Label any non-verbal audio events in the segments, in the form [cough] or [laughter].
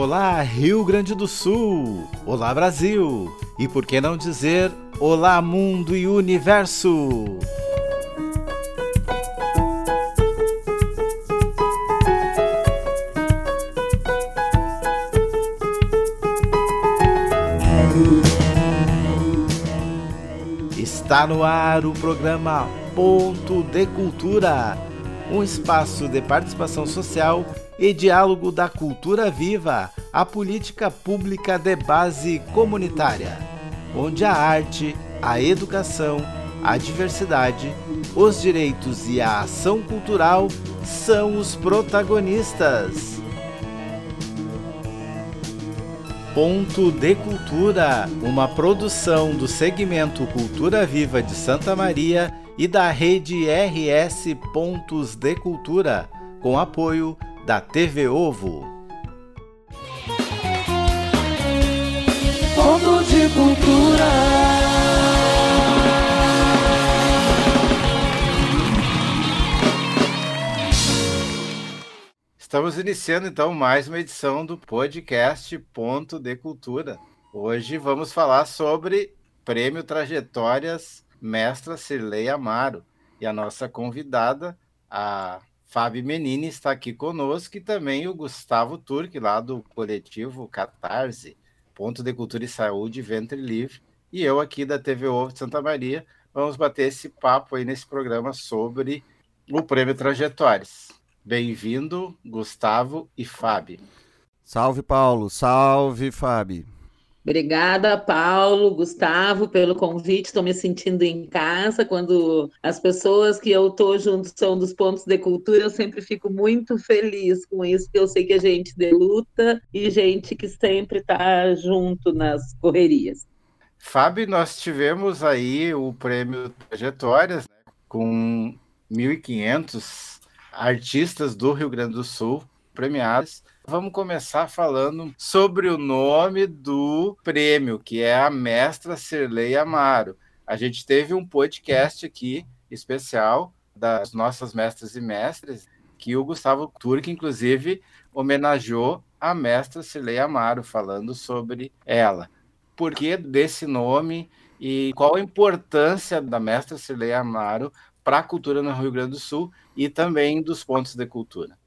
Olá, Rio Grande do Sul! Olá, Brasil! E por que não dizer Olá, Mundo e Universo! Está no ar o programa Ponto de Cultura, um espaço de participação social e diálogo da cultura viva, a política pública de base comunitária, onde a arte, a educação, a diversidade, os direitos e a ação cultural são os protagonistas. Ponto de Cultura, uma produção do segmento Cultura Viva de Santa Maria e da rede RS Pontos de Cultura, com apoio da TV Ovo. Ponto de Cultura. Estamos iniciando então mais uma edição do podcast Ponto de Cultura. Hoje vamos falar sobre Prêmio Trajetórias Mestra Cirlei Amaro e a nossa convidada, a Fábio Menini está aqui conosco e também o Gustavo Turque, lá do coletivo Catarse, Ponto de Cultura e Saúde, Ventre Livre, e eu aqui da TV Ovo de Santa Maria. Vamos bater esse papo aí nesse programa sobre o Prêmio Trajetórias. Bem-vindo, Gustavo e Fábio. Salve, Paulo. Salve, Fábio. Obrigada, Paulo, Gustavo, pelo convite. Estou me sentindo em casa. Quando as pessoas que eu estou junto são dos pontos de cultura, eu sempre fico muito feliz com isso, porque eu sei que a gente de luta e gente que sempre está junto nas correrias. Fábio, nós tivemos aí o prêmio Trajetórias, né, com 1.500 artistas do Rio Grande do Sul premiados. Vamos começar falando sobre o nome do prêmio, que é a Mestra Cirlei Amaro. A gente teve um podcast aqui especial das nossas mestras e mestres, que o Gustavo Turque, inclusive, homenageou a mestra Cirlei Amaro, falando sobre ela. Por que desse nome e qual a importância da mestra Cirlei Amaro para a cultura no Rio Grande do Sul e também dos pontos de cultura?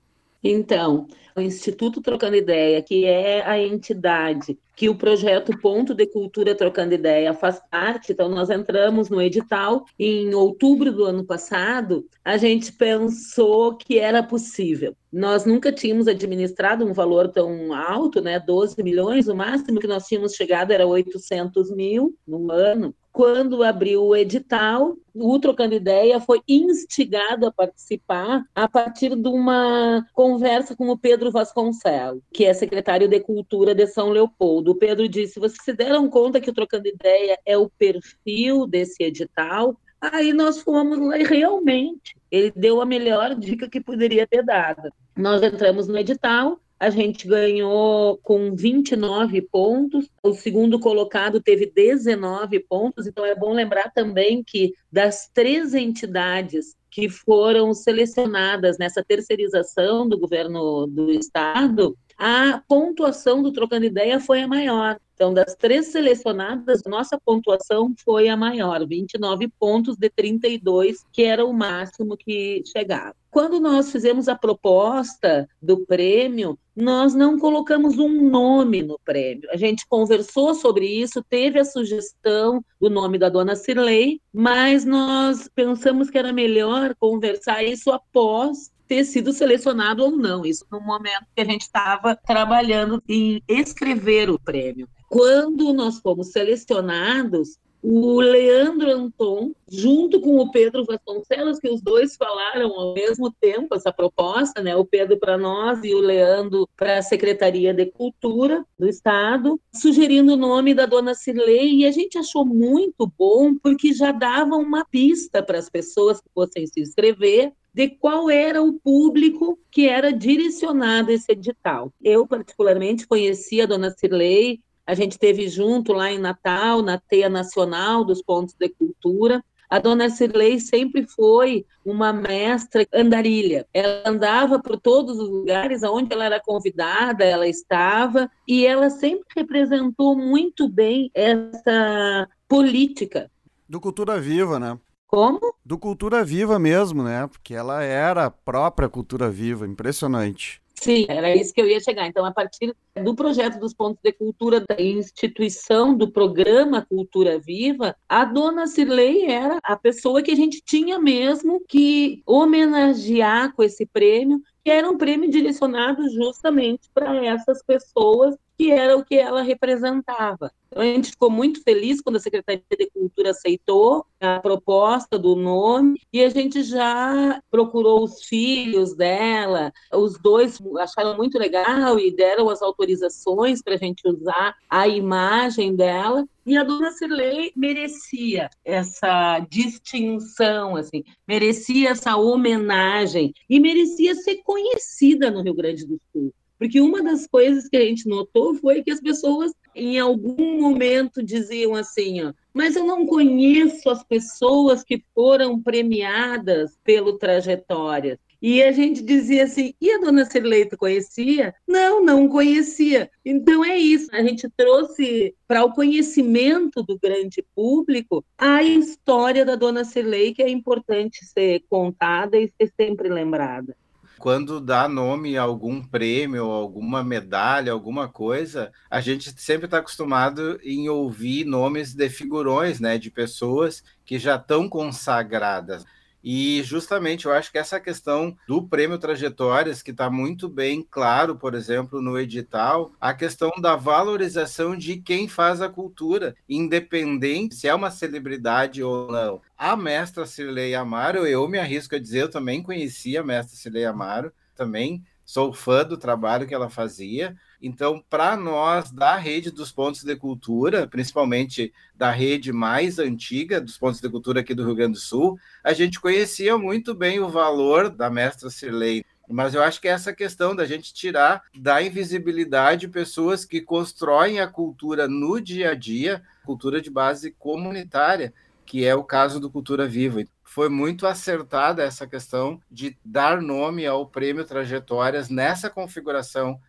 Então, o Instituto Trocando Ideia, que é a entidade que o projeto Ponto de Cultura Trocando Ideia faz parte, então nós entramos no edital em outubro do ano passado, a gente pensou que era possível. Nós nunca tínhamos administrado um valor tão alto, né, 12 milhões, o máximo que nós tínhamos chegado era 800 mil no ano, quando abriu o edital, o Trocando Ideia foi instigado a participar a partir de uma conversa com o Pedro Vasconcelos, que é secretário de Cultura de São Leopoldo. O Pedro disse: vocês se deram conta que o Trocando Ideia é o perfil desse edital? Aí nós fomos lá e realmente ele deu a melhor dica que poderia ter dado. Nós entramos no edital, a gente ganhou com 29 pontos, o segundo colocado teve 19 pontos, então é bom lembrar também que das três entidades que foram selecionadas nessa terceirização do governo do estado, a pontuação do Trocando Ideia foi a maior. Então, das três selecionadas, nossa pontuação foi a maior, 29 pontos de 32, que era o máximo que chegava. Quando nós fizemos a proposta do prêmio, nós não colocamos um nome no prêmio. A gente conversou sobre isso, teve a sugestão do nome da dona Cirlei, mas nós pensamos que era melhor conversar isso após ter sido selecionado ou não. Isso no momento que a gente estava trabalhando em escrever o prêmio. Quando nós fomos selecionados, o Leandro Anton, junto com o Pedro Vasconcelos, que os dois falaram ao mesmo tempo essa proposta, né? O Pedro para nós e o Leandro para a Secretaria de Cultura do Estado, sugerindo o nome da dona Cirlei, e a gente achou muito bom porque já dava uma pista para as pessoas que fossem se inscrever de qual era o público que era direcionado esse edital. Eu, particularmente, conheci a dona Cirlei, a gente teve junto lá em Natal, na Teia Nacional dos Pontos de Cultura. A dona Cirlei sempre foi uma mestra andarilha. Ela andava por todos os lugares aonde ela era convidada, ela estava, e ela sempre representou muito bem essa política. Do Cultura Viva, né? Como? Do Cultura Viva mesmo, né? Porque ela era a própria Cultura Viva, impressionante. Sim, era isso que eu ia chegar. Então, a partir do projeto dos pontos de cultura, da instituição do programa Cultura Viva, a dona Cirlei era a pessoa que a gente tinha mesmo que homenagear com esse prêmio, que era um prêmio direcionado justamente para essas pessoas que era o que ela representava. Então, a gente ficou muito feliz quando a Secretaria de Cultura aceitou a proposta do nome e a gente já procurou os filhos dela, os dois acharam muito legal e deram as autorizações para a gente usar a imagem dela. E a dona Cirlei merecia essa distinção, assim, merecia essa homenagem e merecia ser conhecida no Rio Grande do Sul. Porque uma das coisas que a gente notou foi que as pessoas, em algum momento, diziam assim: ó, mas eu não conheço as pessoas que foram premiadas pelo Trajetória. E a gente dizia assim: e a dona Cirleita conhecia? Não, não conhecia. Então é isso, a gente trouxe para o conhecimento do grande público a história da dona Cirlei, que é importante ser contada e ser sempre lembrada quando dá nome a algum prêmio, alguma medalha, alguma coisa, a gente sempre está acostumado em ouvir nomes de figurões, né, de pessoas que já estão consagradas. E justamente eu acho que essa questão do prêmio Trajetórias, que está muito bem claro, por exemplo, no edital, a questão da valorização de quem faz a cultura, independente se é uma celebridade ou não. A mestra Cirlei Amaro, eu me arrisco a dizer, eu também conheci a mestra Cirlei Amaro, também sou fã do trabalho que ela fazia. Então, para nós da rede dos pontos de cultura, principalmente da rede mais antiga dos pontos de cultura aqui do Rio Grande do Sul, a gente conhecia muito bem o valor da mestra Cirlei. Mas eu acho que é essa questão da gente tirar da invisibilidade pessoas que constroem a cultura no dia a dia, cultura de base comunitária, que é o caso do Cultura Viva. Foi muito acertada essa questão de dar nome ao prêmio Trajetórias nessa configuração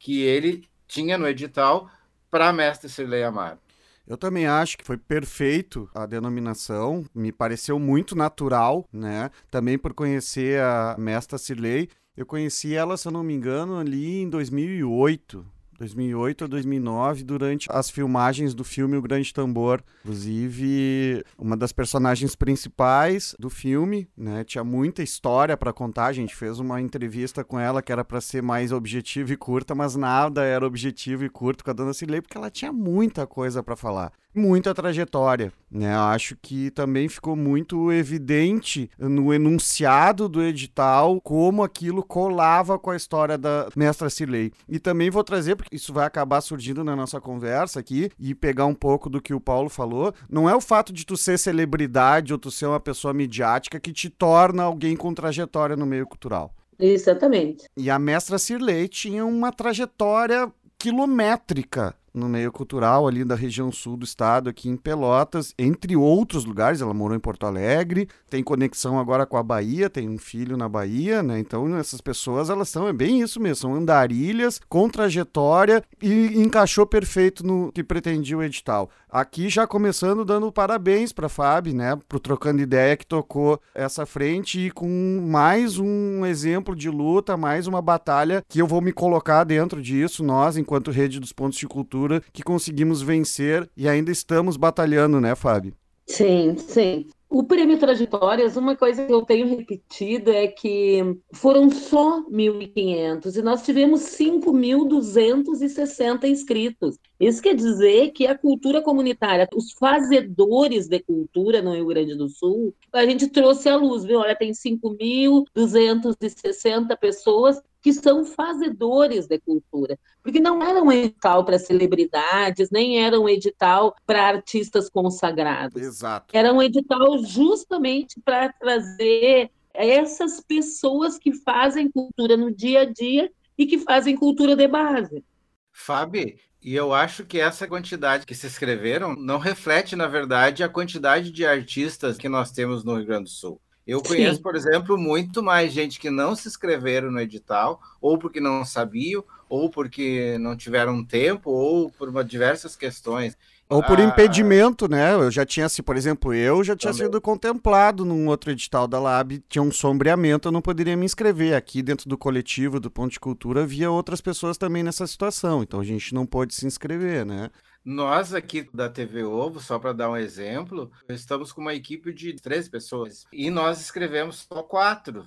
que ele tinha no edital para mestre Cirlei Amaro. Eu também acho que foi perfeito a denominação, me pareceu muito natural, né? Também por conhecer a mestra Cirlei. Eu conheci ela, se eu não me engano, ali em 2008, 2008 a 2009, durante as filmagens do filme O Grande Tambor. Inclusive, uma das personagens principais do filme, né, tinha muita história para contar. A gente fez uma entrevista com ela que era para ser mais objetiva e curta, mas nada era objetivo e curto com a Dona Cirlei, porque ela tinha muita coisa para falar muita trajetória, né? Acho que também ficou muito evidente no enunciado do edital como aquilo colava com a história da Mestra Cirlei. E também vou trazer, porque isso vai acabar surgindo na nossa conversa aqui, e pegar um pouco do que o Paulo falou, não é o fato de tu ser celebridade ou tu ser uma pessoa midiática que te torna alguém com trajetória no meio cultural. Exatamente. E a Mestra Cirlei tinha uma trajetória quilométrica no meio cultural ali da região sul do estado, aqui em Pelotas, entre outros lugares. Ela morou em Porto Alegre, tem conexão agora com a Bahia, tem um filho na Bahia, né? Então essas pessoas, elas são, é bem isso mesmo, são andarilhas com trajetória e encaixou perfeito no que pretendia o edital. Aqui já começando dando parabéns para Fábio, né, pro Trocando Ideia que tocou essa frente e com mais um exemplo de luta, mais uma batalha que eu vou me colocar dentro disso, nós, enquanto rede dos pontos de cultura, que conseguimos vencer e ainda estamos batalhando, né, Fábio? Sim, sim. O prêmio Trajetórias, uma coisa que eu tenho repetido é que foram só 1.500 e nós tivemos 5.260 inscritos. Isso quer dizer que a cultura comunitária, os fazedores de cultura no Rio Grande do Sul, a gente trouxe à luz, viu? Olha, tem 5.260 pessoas que são fazedores de cultura, porque não era um edital para celebridades, nem era um edital para artistas consagrados. Exato. Era um edital justamente para trazer essas pessoas que fazem cultura no dia a dia e que fazem cultura de base. Fábio, E eu acho que essa quantidade que se inscreveram não reflete, na verdade, a quantidade de artistas que nós temos no Rio Grande do Sul. Eu conheço, Sim. por exemplo, muito mais gente que não se inscreveram no edital, ou porque não sabiam, ou porque não tiveram tempo, ou por uma, diversas questões. Ou por ah, impedimento, né? Eu já tinha, se por exemplo, eu já tinha também. sido contemplado num outro edital da Lab, tinha um sombreamento, eu não poderia me inscrever. Aqui dentro do coletivo do Ponto de Cultura havia outras pessoas também nessa situação, então a gente não pôde se inscrever, né? Nós aqui da TV Ovo, só para dar um exemplo, estamos com uma equipe de 13 pessoas e nós escrevemos só quatro.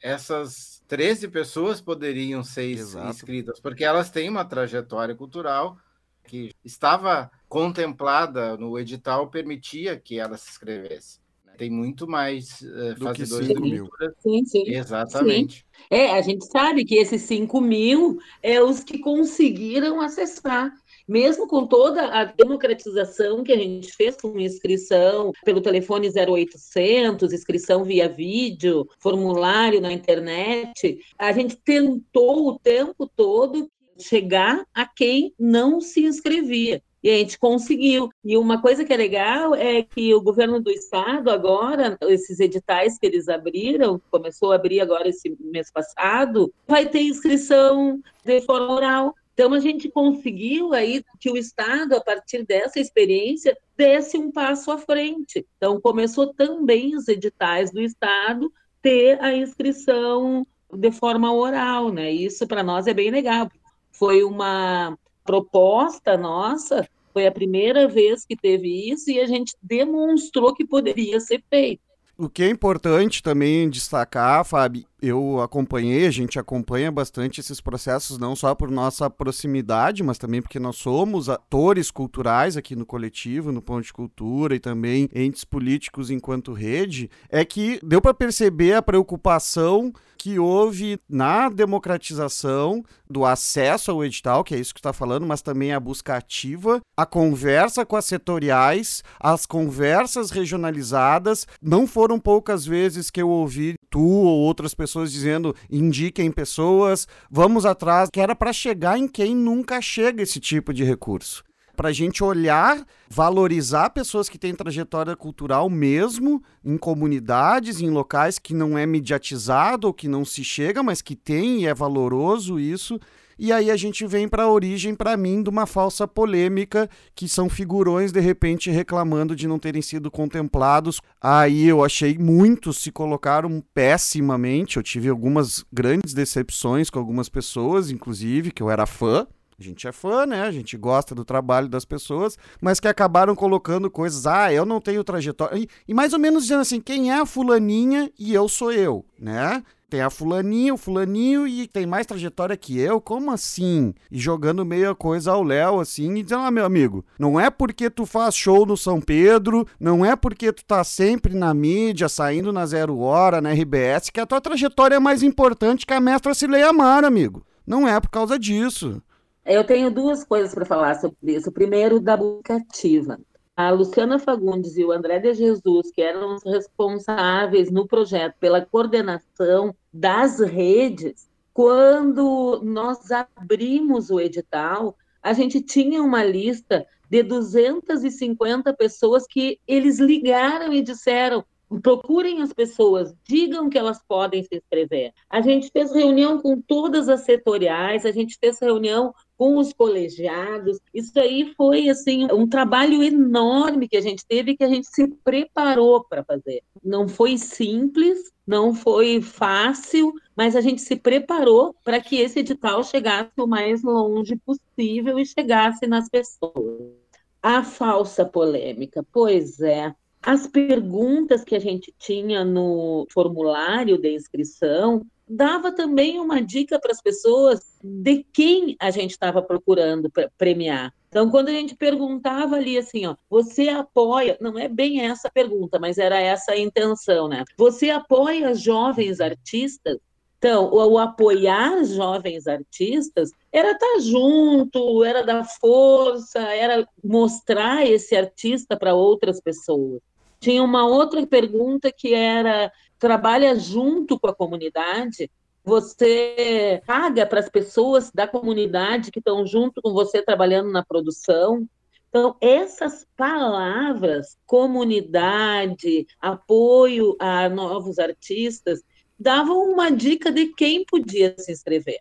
Essas 13 pessoas poderiam ser Exato. inscritas, porque elas têm uma trajetória cultural que estava contemplada no edital permitia que ela se inscrevesse. Né? Tem muito mais uh, fazedores de cultura. Sim, sim. Exatamente. Sim. É, a gente sabe que esses 5 mil é os que conseguiram acessar mesmo com toda a democratização que a gente fez com inscrição pelo telefone 0800, inscrição via vídeo, formulário na internet, a gente tentou o tempo todo chegar a quem não se inscrevia. E a gente conseguiu. E uma coisa que é legal é que o governo do estado, agora, esses editais que eles abriram, começou a abrir agora esse mês passado, vai ter inscrição de forma oral. Então, a gente conseguiu aí que o Estado, a partir dessa experiência, desse um passo à frente. Então, começou também os editais do Estado ter a inscrição de forma oral, né? Isso para nós é bem legal, foi uma proposta nossa, foi a primeira vez que teve isso e a gente demonstrou que poderia ser feito. O que é importante também destacar, Fábio, eu acompanhei, a gente acompanha bastante esses processos, não só por nossa proximidade, mas também porque nós somos atores culturais aqui no coletivo, no Ponto de Cultura e também entes políticos enquanto rede, é que deu para perceber a preocupação que houve na democratização do acesso ao edital, que é isso que está falando, mas também a busca ativa, a conversa com as setoriais, as conversas regionalizadas. Não foram poucas vezes que eu ouvi tu ou outras pessoas dizendo indiquem pessoas, vamos atrás, que era para chegar em quem nunca chega esse tipo de recurso para a gente olhar, valorizar pessoas que têm trajetória cultural mesmo em comunidades, em locais que não é mediatizado ou que não se chega, mas que tem e é valoroso isso. E aí a gente vem para a origem, para mim, de uma falsa polêmica, que são figurões de repente reclamando de não terem sido contemplados. Aí eu achei muitos se colocaram pessimamente. Eu tive algumas grandes decepções com algumas pessoas, inclusive, que eu era fã. A gente é fã, né? A gente gosta do trabalho das pessoas, mas que acabaram colocando coisas. Ah, eu não tenho trajetória. E, e mais ou menos dizendo assim: quem é a fulaninha e eu sou eu, né? Tem a fulaninha, o fulaninho e tem mais trajetória que eu? Como assim? E jogando meia coisa ao Léo, assim, e dizendo, ah, meu amigo, não é porque tu faz show no São Pedro, não é porque tu tá sempre na mídia, saindo na Zero Hora, na RBS, que a tua trajetória é mais importante que a mestra Cileia Amar, amigo. Não é por causa disso. Eu tenho duas coisas para falar sobre isso. Primeiro, da busca ativa. A Luciana Fagundes e o André de Jesus, que eram os responsáveis no projeto pela coordenação das redes, quando nós abrimos o edital, a gente tinha uma lista de 250 pessoas que eles ligaram e disseram: procurem as pessoas, digam que elas podem se inscrever. A gente fez reunião com todas as setoriais, a gente fez reunião com os colegiados. Isso aí foi assim um trabalho enorme que a gente teve que a gente se preparou para fazer. Não foi simples, não foi fácil, mas a gente se preparou para que esse edital chegasse o mais longe possível e chegasse nas pessoas. A falsa polêmica, pois é, as perguntas que a gente tinha no formulário de inscrição dava também uma dica para as pessoas de quem a gente estava procurando premiar. Então, quando a gente perguntava ali assim, ó, você apoia, não é bem essa pergunta, mas era essa a intenção, né? Você apoia jovens artistas? Então, o, o apoiar jovens artistas era estar tá junto, era dar força, era mostrar esse artista para outras pessoas. Tinha uma outra pergunta que era trabalha junto com a comunidade, você paga para as pessoas da comunidade que estão junto com você trabalhando na produção. Então, essas palavras, comunidade, apoio a novos artistas, davam uma dica de quem podia se inscrever.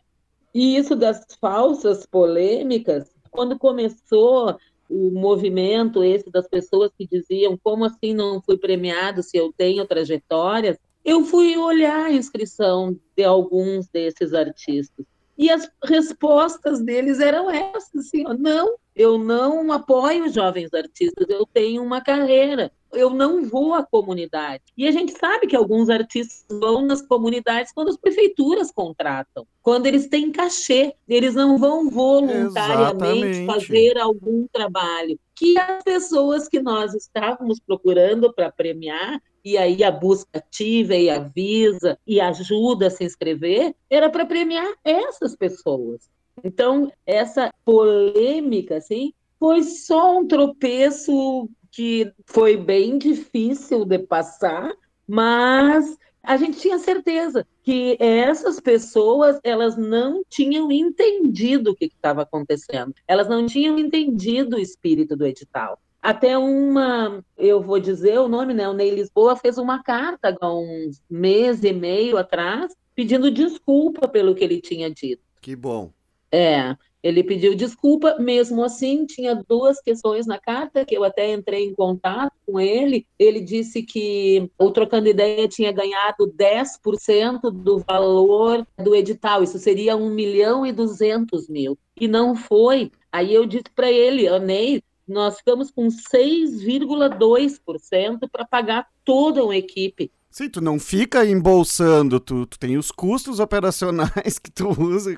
E isso das falsas polêmicas, quando começou o movimento esse das pessoas que diziam como assim não fui premiado se eu tenho trajetórias, eu fui olhar a inscrição de alguns desses artistas. E as respostas deles eram essas, assim, ó, não, eu não apoio jovens artistas, eu tenho uma carreira, eu não vou à comunidade. E a gente sabe que alguns artistas vão nas comunidades quando as prefeituras contratam, quando eles têm cachê, eles não vão voluntariamente Exatamente. fazer algum trabalho. Que as pessoas que nós estávamos procurando para premiar e aí a busca ativa e avisa e ajuda a se inscrever, era para premiar essas pessoas. Então, essa polêmica, assim, foi só um tropeço que foi bem difícil de passar, mas a gente tinha certeza que essas pessoas elas não tinham entendido o que estava acontecendo, elas não tinham entendido o espírito do edital. Até uma, eu vou dizer o nome, né? O Ney Lisboa fez uma carta há uns mês e meio atrás, pedindo desculpa pelo que ele tinha dito. Que bom. É, ele pediu desculpa, mesmo assim, tinha duas questões na carta que eu até entrei em contato com ele. Ele disse que o Trocando Ideia tinha ganhado 10% do valor do edital, isso seria 1 milhão e 200 mil. E não foi. Aí eu disse para ele, Ney, nós ficamos com 6,2% para pagar toda uma equipe. Sim, tu não fica embolsando, tu, tu tem os custos operacionais que tu usa.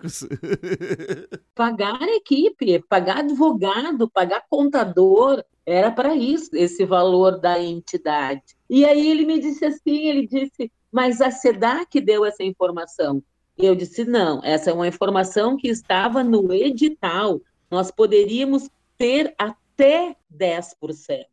pagar equipe, pagar advogado, pagar contador, era para isso, esse valor da entidade. E aí ele me disse assim, ele disse, mas a SEDAC deu essa informação. Eu disse, não, essa é uma informação que estava no edital. Nós poderíamos ter até 10%.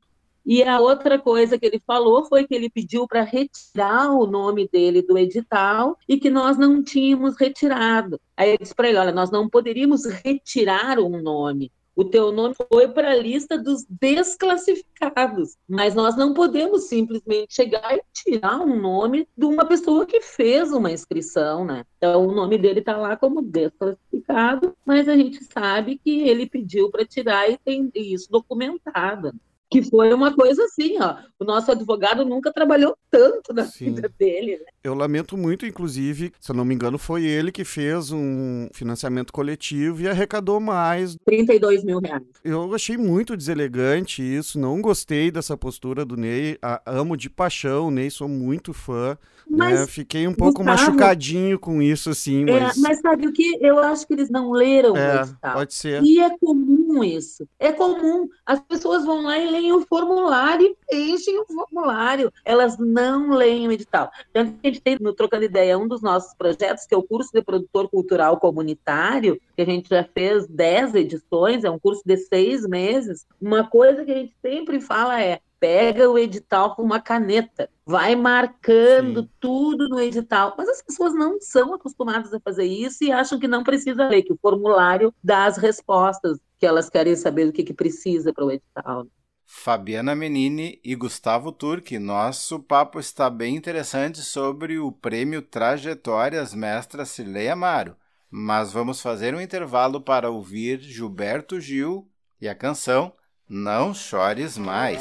E a outra coisa que ele falou foi que ele pediu para retirar o nome dele do edital e que nós não tínhamos retirado. Aí eu disse para ele: olha, nós não poderíamos retirar um nome. O teu nome foi para a lista dos desclassificados, mas nós não podemos simplesmente chegar e tirar um nome de uma pessoa que fez uma inscrição, né? Então o nome dele está lá como desclassificado, mas a gente sabe que ele pediu para tirar e tem isso documentado que foi uma coisa assim, ó. O nosso advogado nunca trabalhou tanto na Sim. vida dele. Né? Eu lamento muito, inclusive, se eu não me engano, foi ele que fez um financiamento coletivo e arrecadou mais. 32 mil reais. Eu achei muito deselegante isso, não gostei dessa postura do Ney. A, amo de paixão, Ney, sou muito fã. Mas, né? Fiquei um pouco Gustavo, machucadinho com isso, assim. É, mas... É, mas sabe o que? Eu acho que eles não leram é, o edital. Pode ser. E é comum isso. É comum. As pessoas vão lá e leem o formulário preenchem o formulário. Elas não leem o edital. Tanto que a gente tem no Trocando Ideia um dos nossos projetos, que é o curso de produtor cultural comunitário, que a gente já fez dez edições, é um curso de seis meses. Uma coisa que a gente sempre fala é pega o edital com uma caneta, vai marcando Sim. tudo no edital. Mas as pessoas não são acostumadas a fazer isso e acham que não precisa ler, que o formulário dá as respostas que elas querem saber do que, que precisa para o edital. Fabiana Menini e Gustavo Turque, nosso papo está bem interessante sobre o prêmio Trajetórias Mestra Cileia Amaro. Mas vamos fazer um intervalo para ouvir Gilberto Gil e a canção não chores mais.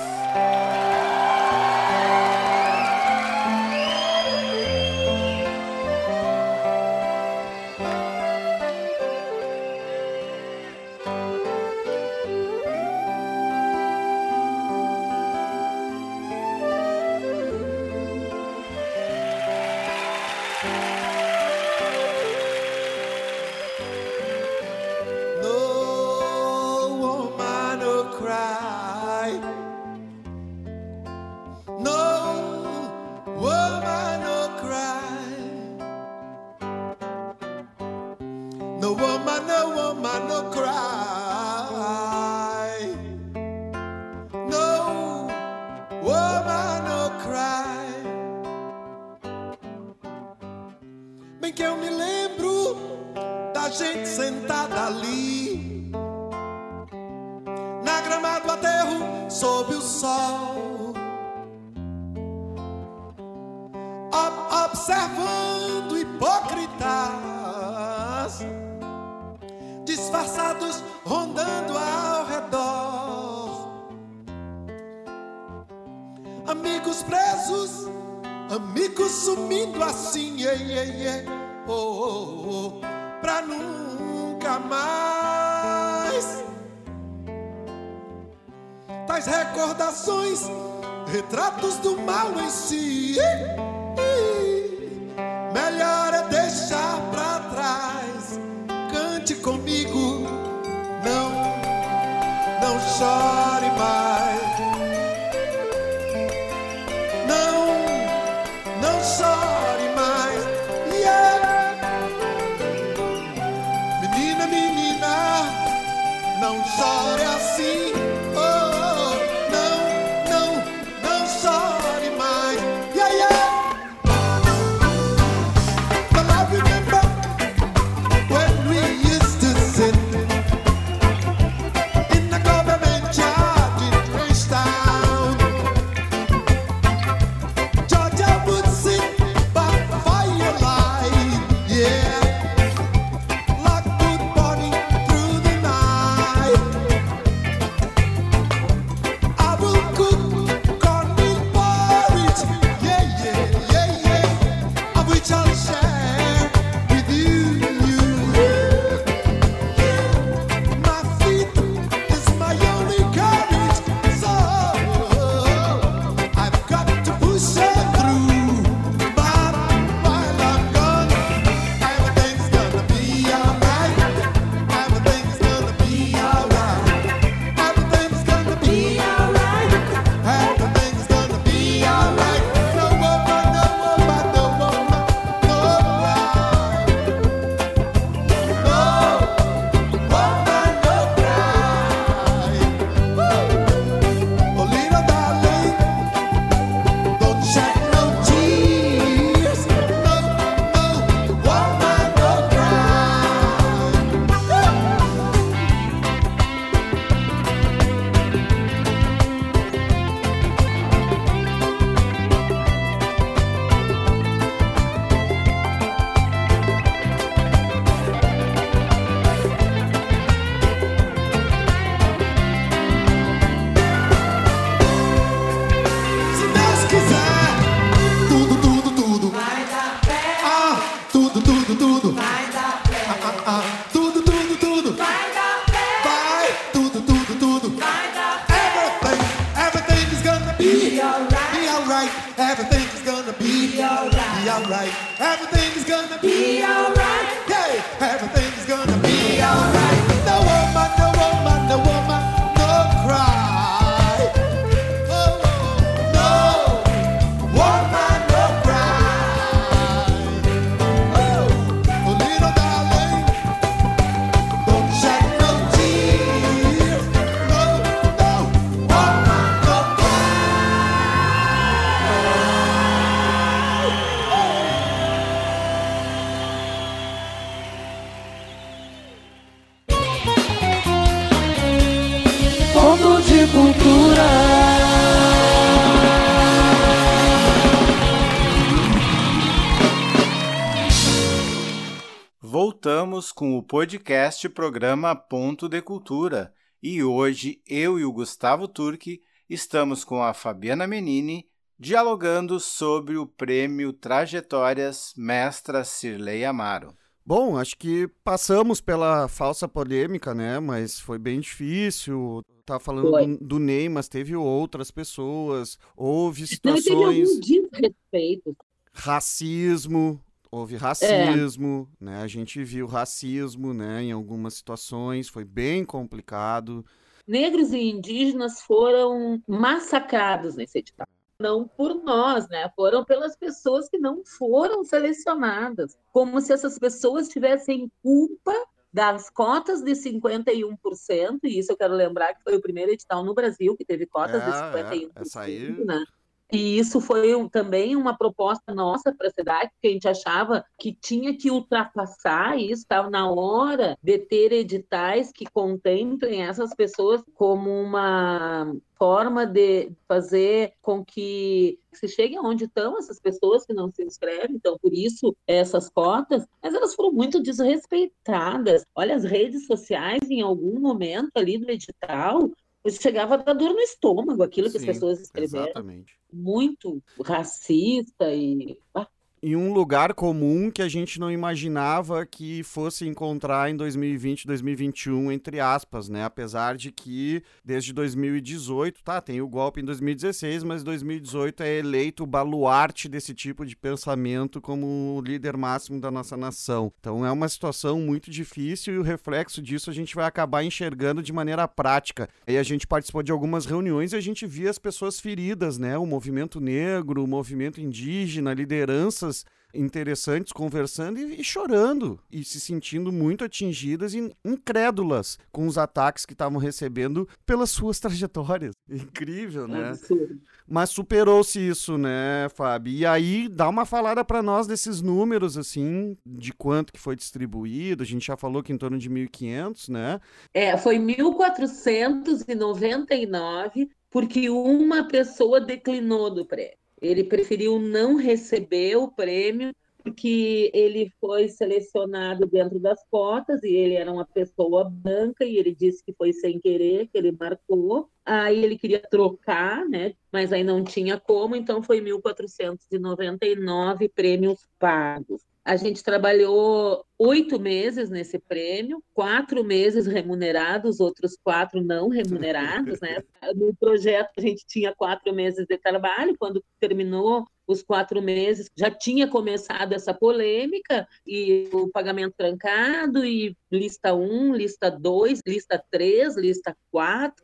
Que eu me lembro. gente sentada ali, na grama do aterro, sob o sol, Ob observando hipócritas, disfarçados rondando ao redor, amigos presos, amigos sumindo assim, yeah, yeah, yeah oh, oh, oh, pra nunca mais. Tais recordações, retratos do mal em si. Com o podcast programa Ponto de Cultura e hoje eu e o Gustavo Turque estamos com a Fabiana Menini dialogando sobre o prêmio Trajetórias Mestra Cirlei Amaro. Bom, acho que passamos pela falsa polêmica, né? Mas foi bem difícil. Tá falando do, do, Ney, mas teve outras pessoas. Houve situações. Não, teve algum desrespeito. Racismo, houve racismo, é. né? A gente viu racismo, né, em algumas situações, foi bem complicado. Negros e indígenas foram massacrados nesse edital. Não por nós, né? Foram pelas pessoas que não foram selecionadas. Como se essas pessoas tivessem culpa das cotas de 51%, e isso eu quero lembrar que foi o primeiro edital no Brasil que teve cotas é, de 51%, é. Essa aí... né? E isso foi também uma proposta nossa para a cidade, porque a gente achava que tinha que ultrapassar isso, estava na hora de ter editais que contemplem essas pessoas como uma forma de fazer com que se chegue aonde estão essas pessoas que não se inscrevem, então por isso essas cotas, mas elas foram muito desrespeitadas. Olha, as redes sociais em algum momento ali do edital chegava a dar dor no estômago aquilo que Sim, as pessoas escreveram. Exatamente. Muito racista e ah, em um lugar comum que a gente não imaginava que fosse encontrar em 2020, 2021, entre aspas, né? Apesar de que desde 2018, tá, tem o golpe em 2016, mas 2018 é eleito o baluarte desse tipo de pensamento como líder máximo da nossa nação. Então é uma situação muito difícil e o reflexo disso a gente vai acabar enxergando de maneira prática. E a gente participou de algumas reuniões e a gente via as pessoas feridas, né? O movimento negro, o movimento indígena, lideranças interessantes conversando e, e, chorando e se sentindo muito atingidas e incrédulas com os ataques que estavam recebendo pelas suas [laughs] trajetórias. Incrível, né? Absurdo. Mas superou-se isso, né, Fábio? E aí dá uma falada para nós desses números assim, de quanto que foi distribuído. A gente já falou que em torno de 1.500, né? É, foi 1.499 porque uma pessoa declinou do prêmio. Ele preferiu não receber o prêmio porque ele foi selecionado dentro das cotas e ele era uma pessoa branca e ele disse que foi sem querer que ele marcou. Aí ele queria trocar, né? Mas aí não tinha como, então foi 1.499 prêmios pagos. A gente trabalhou oito meses nesse prêmio, quatro meses remunerados, outros quatro não remunerados, né? [laughs] No projeto a gente tinha quatro meses de trabalho, quando terminou os quatro meses, já tinha começado essa polêmica e o pagamento trancado e lista 1, um, lista 2, lista 3, lista 4.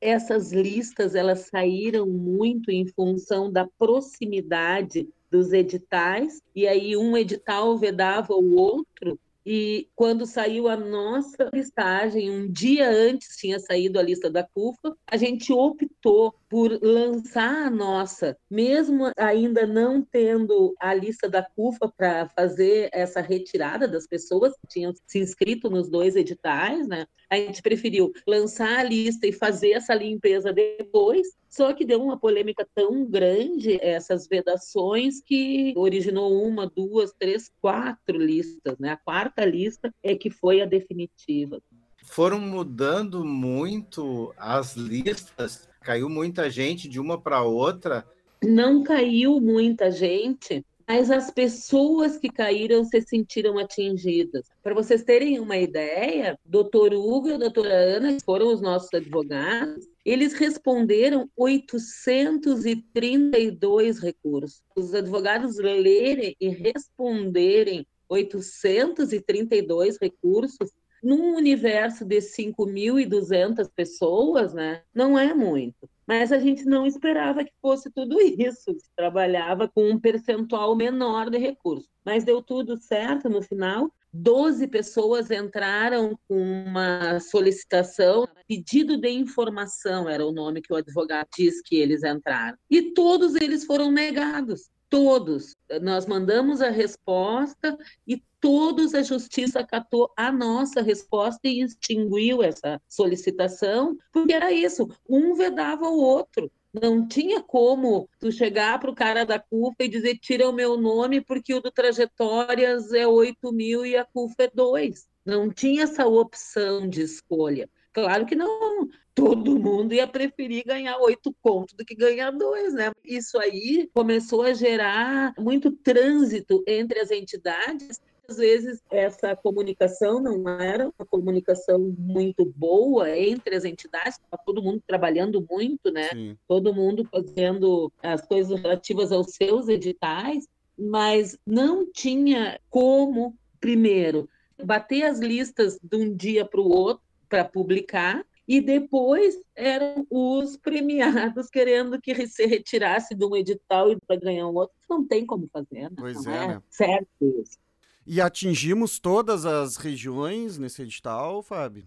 Essas listas elas saíram muito em função da proximidade dos editais, e aí um edital vedava o outro, e quando saiu a nossa listagem, um dia antes tinha saído a lista da CUFA, a gente optou por lançar a nossa, mesmo ainda não tendo a lista da CUFA para fazer essa retirada das pessoas que tinham se inscrito nos dois editais, né? A gente preferiu lançar a lista e fazer essa limpeza depois, só que deu uma polêmica tão grande essas vedações que originou uma, duas, três, quatro listas, né? A quarta lista é que foi a definitiva. Foram mudando muito as listas, caiu muita gente de uma para outra. Não caiu muita gente, mas as pessoas que caíram se sentiram atingidas. Para vocês terem uma ideia, doutor Hugo e a doutora Ana foram os nossos advogados, eles responderam 832 recursos. Os advogados lerem e responderem 832 recursos num universo de 5.200 pessoas, né, não é muito. Mas a gente não esperava que fosse tudo isso. Se trabalhava com um percentual menor de recursos. Mas deu tudo certo no final. 12 pessoas entraram com uma solicitação, pedido de informação era o nome que o advogado diz que eles entraram. E todos eles foram negados todos. Nós mandamos a resposta e todos a justiça acatou a nossa resposta e extinguiu essa solicitação, porque era isso, um vedava o outro. Não tinha como tu chegar para o cara da CUFA e dizer tira o meu nome porque o do Trajetórias é 8 mil e a CUFA é 2. Não tinha essa opção de escolha. Claro que não, todo mundo ia preferir ganhar oito contos do que ganhar dois, né? Isso aí começou a gerar muito trânsito entre as entidades. Às vezes essa comunicação não era uma comunicação muito boa entre as entidades, estava todo mundo trabalhando muito, né? Sim. Todo mundo fazendo as coisas relativas aos seus editais, mas não tinha como, primeiro, bater as listas de um dia para o outro para publicar, e depois eram os premiados querendo que se retirasse de um edital e para ganhar um outro. Não tem como fazer, né? Pois não é, é certo isso. E atingimos todas as regiões nesse edital, Fábio?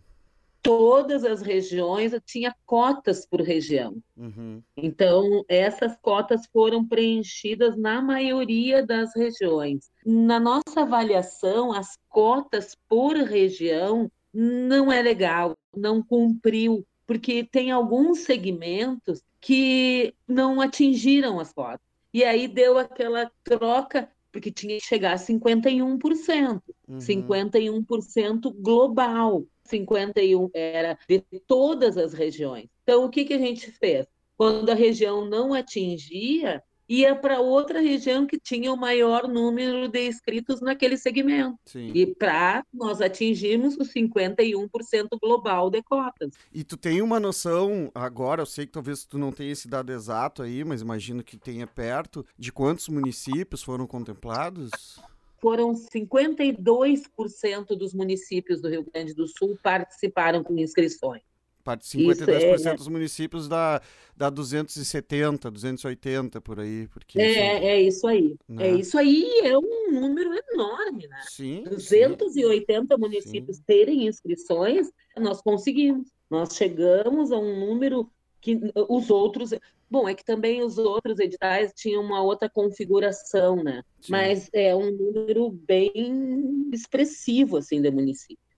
todas as regiões tinha cotas por região. Uhum. Então, essas cotas foram preenchidas na maioria das regiões. Na nossa avaliação, as cotas por região não é legal, não cumpriu, porque tem alguns segmentos que não atingiram as cotas. E aí deu aquela troca, porque tinha que chegar a 51%, uhum. 51% global. 51 era de todas as regiões. Então, o que, que a gente fez? Quando a região não atingia, ia para outra região que tinha o maior número de inscritos naquele segmento. Sim. E para nós atingirmos os 51% global de cotas. E tu tem uma noção agora, eu sei que talvez tu não tenha esse dado exato aí, mas imagino que tenha perto, de quantos municípios foram contemplados? foram 52% dos municípios do Rio Grande do Sul participaram com inscrições. 52% é... dos municípios dá, dá 270, 280 por aí. Porque é, são... é isso aí. Né? É isso aí, é um número enorme, né? Sim. 280 sim. municípios sim. terem inscrições, nós conseguimos. Nós chegamos a um número que os outros. Bom, é que também os outros editais tinham uma outra configuração, né? Sim. Mas é um número bem expressivo, assim, de municípios.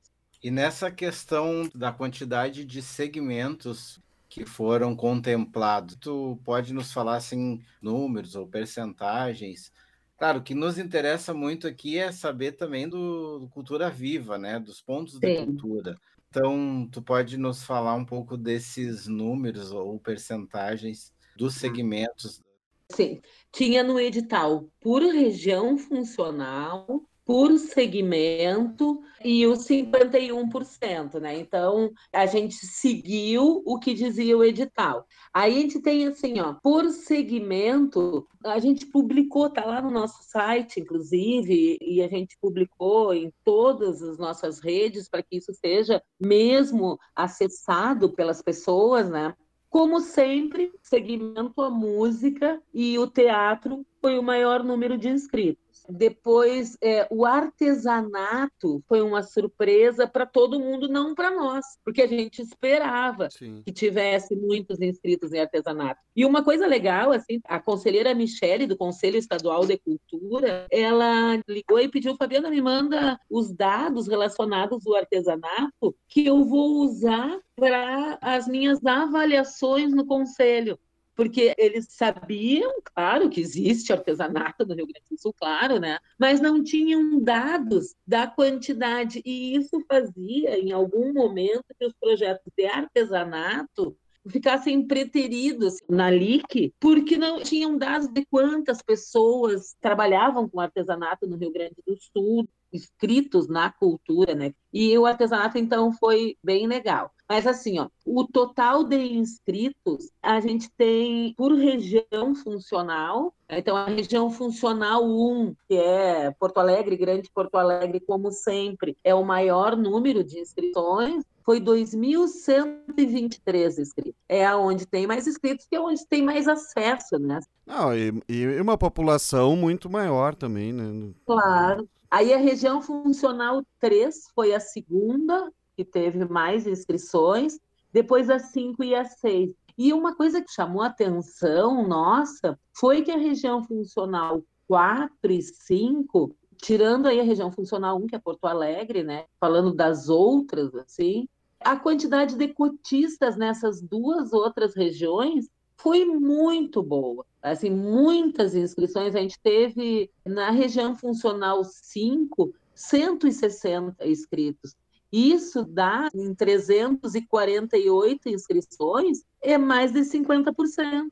E nessa questão da quantidade de segmentos que foram contemplados, tu pode nos falar, assim, números ou percentagens? Claro, o que nos interessa muito aqui é saber também do, do Cultura Viva, né? Dos pontos Sim. de cultura. Então, tu pode nos falar um pouco desses números ou percentagens dos segmentos? Sim, tinha no edital por região funcional, por segmento e os 51%, né? Então, a gente seguiu o que dizia o edital. Aí a gente tem assim, ó, por segmento, a gente publicou, tá lá no nosso site, inclusive, e a gente publicou em todas as nossas redes para que isso seja mesmo acessado pelas pessoas, né? Como sempre, segmento a música e o teatro foi o maior número de inscritos. Depois, é, o artesanato foi uma surpresa para todo mundo, não para nós, porque a gente esperava Sim. que tivesse muitos inscritos em artesanato. E uma coisa legal, assim, a conselheira Michele, do Conselho Estadual de Cultura, ela ligou e pediu, Fabiana, me manda os dados relacionados ao artesanato que eu vou usar para as minhas avaliações no conselho porque eles sabiam, claro, que existe artesanato no Rio Grande do Sul, claro, né? Mas não tinham dados da quantidade, e isso fazia, em algum momento, que os projetos de artesanato ficassem preteridos na LIC, porque não tinham dados de quantas pessoas trabalhavam com artesanato no Rio Grande do Sul, inscritos na cultura, né? E o artesanato, então, foi bem legal. Mas assim, ó, o total de inscritos, a gente tem por região funcional. Então, a região funcional 1, que é Porto Alegre, Grande Porto Alegre, como sempre, é o maior número de inscrições foi 2.123 inscritos. É aonde tem mais inscritos, que é onde tem mais acesso, né? Não, e, e uma população muito maior também, né? Claro. Aí a região funcional 3 foi a segunda que teve mais inscrições, depois a 5 e a 6. E uma coisa que chamou a atenção nossa foi que a região funcional 4 e 5, tirando aí a região funcional 1, que é Porto Alegre, né? Falando das outras, assim, a quantidade de cotistas nessas duas outras regiões foi muito boa. Assim, muitas inscrições. A gente teve na região funcional 5, 160 inscritos. Isso dá em 348 inscrições, é mais de 50%.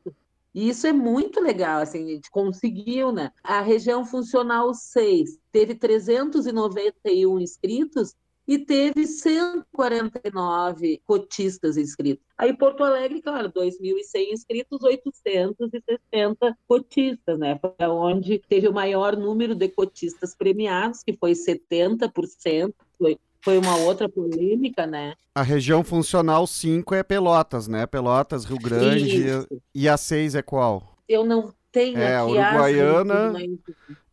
E isso é muito legal, assim, a gente conseguiu, né? A região funcional 6 teve 391 inscritos e teve 149 cotistas inscritos. Aí Porto Alegre, claro, 2.100 inscritos, 860 cotistas, né? Foi onde teve o maior número de cotistas premiados, que foi 70%, foi foi uma outra polêmica, né? A região funcional 5 é Pelotas, né? Pelotas, Rio Grande. Isso. E a 6 é qual? Eu não tenho é, aqui Uruguaiana,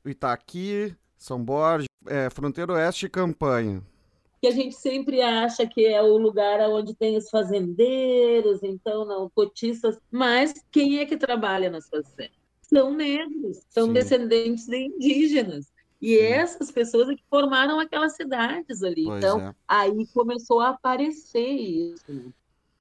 Itaqui, São Borges, é, Fronteira Oeste e Campanha. Que a gente sempre acha que é o lugar onde tem os fazendeiros, então não, cotistas, mas quem é que trabalha nas fazendas? São negros, são Sim. descendentes de indígenas. E Sim. essas pessoas é que formaram aquelas cidades ali. Pois então, é. aí começou a aparecer isso.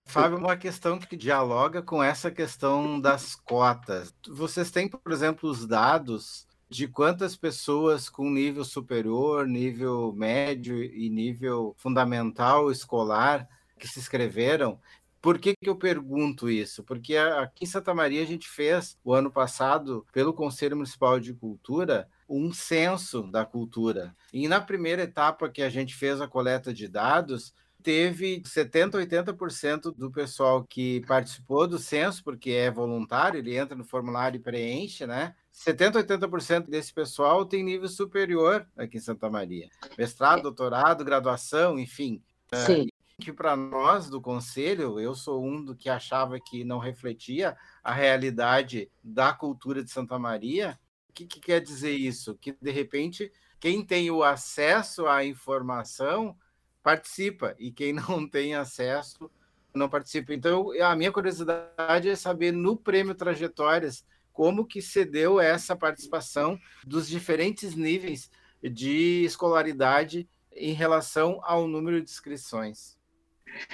Fábio, uma questão que dialoga com essa questão das cotas. Vocês têm, por exemplo, os dados de quantas pessoas com nível superior, nível médio e nível fundamental escolar que se inscreveram. Por que, que eu pergunto isso? Porque aqui em Santa Maria a gente fez, o ano passado, pelo Conselho Municipal de Cultura, um censo da cultura. E na primeira etapa que a gente fez a coleta de dados, teve 70, 80% do pessoal que participou do censo, porque é voluntário, ele entra no formulário e preenche, né? 70, 80% desse pessoal tem nível superior aqui em Santa Maria. Mestrado, doutorado, graduação, enfim. É, Sim. que para nós do conselho, eu sou um do que achava que não refletia a realidade da cultura de Santa Maria. O que, que quer dizer isso? Que de repente quem tem o acesso à informação participa e quem [laughs] não tem acesso não participa. Então, a minha curiosidade é saber no prêmio Trajetórias como que se deu essa participação dos diferentes níveis de escolaridade em relação ao número de inscrições.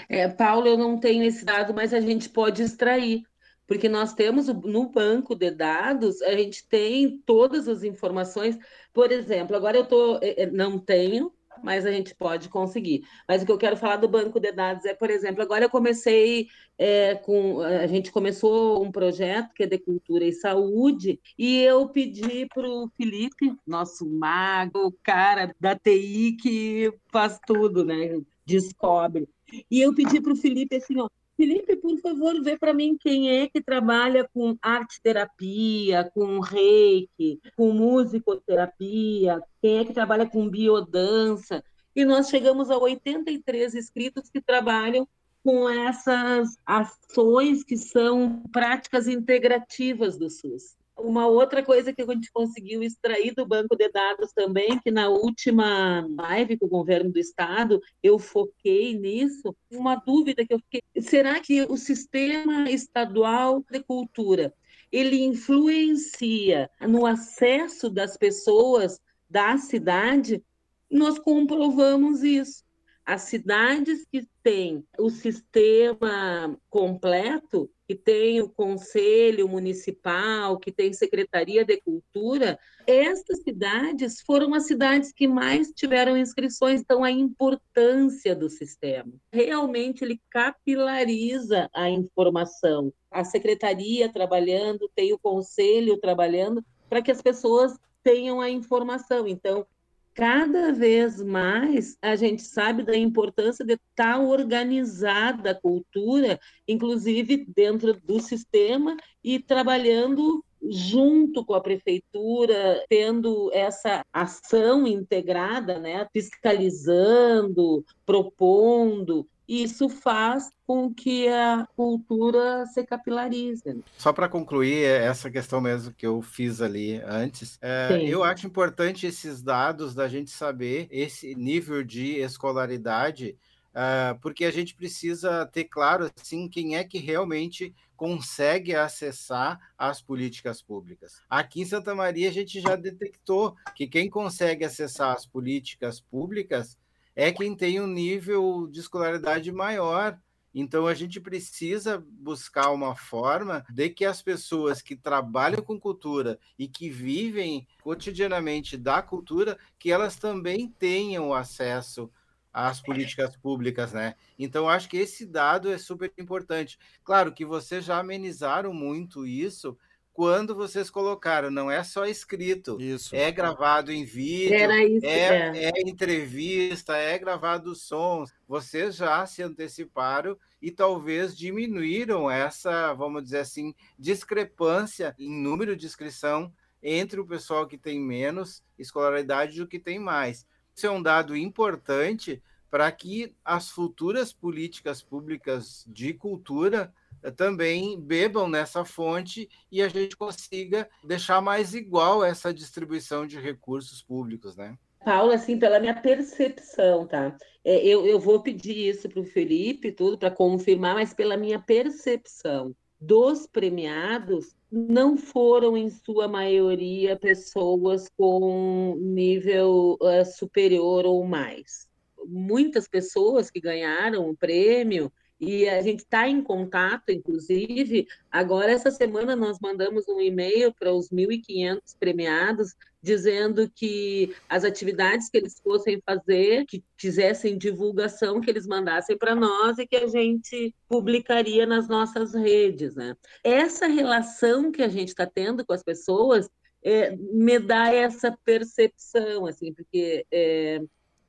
É, Paulo, eu não tenho esse dado, mas a gente pode extrair, porque nós temos no banco de dados, a gente tem todas as informações. Por exemplo, agora eu tô, é, é, não tenho, mas a gente pode conseguir. Mas o que eu quero falar do banco de dados é, por exemplo, agora eu comecei é, com. A gente começou um projeto que é de cultura e saúde, e eu pedi para o Felipe, nosso mago, cara da TI que faz tudo, né? Descobre. E eu pedi para o Felipe assim, ó, Felipe, por favor, vê para mim quem é que trabalha com arte terapia, com reiki, com musicoterapia, quem é que trabalha com biodança. E nós chegamos a 83 inscritos que trabalham com essas ações que são práticas integrativas do SUS. Uma outra coisa que a gente conseguiu extrair do banco de dados também, que na última live com o governo do estado, eu foquei nisso, uma dúvida que eu fiquei, será que o sistema estadual de cultura, ele influencia no acesso das pessoas da cidade? Nós comprovamos isso. As cidades que têm o sistema completo, que tem o Conselho Municipal, que tem Secretaria de Cultura, estas cidades foram as cidades que mais tiveram inscrições, então a importância do sistema. Realmente ele capilariza a informação. A secretaria trabalhando, tem o conselho trabalhando para que as pessoas tenham a informação. Então, cada vez mais a gente sabe da importância de estar tá organizada a cultura, inclusive dentro do sistema e trabalhando junto com a prefeitura, tendo essa ação integrada, né, fiscalizando, propondo, isso faz com que a cultura se capilarize. Só para concluir essa questão mesmo que eu fiz ali antes, é, eu acho importante esses dados da gente saber esse nível de escolaridade, uh, porque a gente precisa ter claro assim quem é que realmente consegue acessar as políticas públicas. Aqui em Santa Maria a gente já detectou que quem consegue acessar as políticas públicas é quem tem um nível de escolaridade maior. Então a gente precisa buscar uma forma de que as pessoas que trabalham com cultura e que vivem cotidianamente da cultura, que elas também tenham acesso às políticas públicas, né? Então acho que esse dado é super importante. Claro que vocês já amenizaram muito isso quando vocês colocaram, não é só escrito, isso. é gravado em vídeo, isso, é, é. é, entrevista, é gravado sons. Vocês já se anteciparam e talvez diminuíram essa, vamos dizer assim, discrepância em número de inscrição entre o pessoal que tem menos escolaridade e o que tem mais. Isso é um dado importante para que as futuras políticas públicas de cultura também bebam nessa fonte e a gente consiga deixar mais igual essa distribuição de recursos públicos, né? Paula, assim, pela minha percepção, tá? É, eu, eu vou pedir isso para o Felipe, tudo, para confirmar, mas pela minha percepção dos premiados, não foram, em sua maioria, pessoas com nível uh, superior ou mais. Muitas pessoas que ganharam o prêmio e a gente está em contato, inclusive. Agora, essa semana, nós mandamos um e-mail para os 1.500 premiados, dizendo que as atividades que eles fossem fazer, que fizessem divulgação, que eles mandassem para nós e que a gente publicaria nas nossas redes. Né? Essa relação que a gente está tendo com as pessoas é, me dá essa percepção, assim, porque é,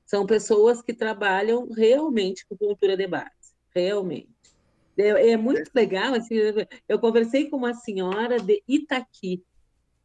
são pessoas que trabalham realmente com cultura de base realmente. É, é, muito legal, assim, eu conversei com uma senhora de Itaqui,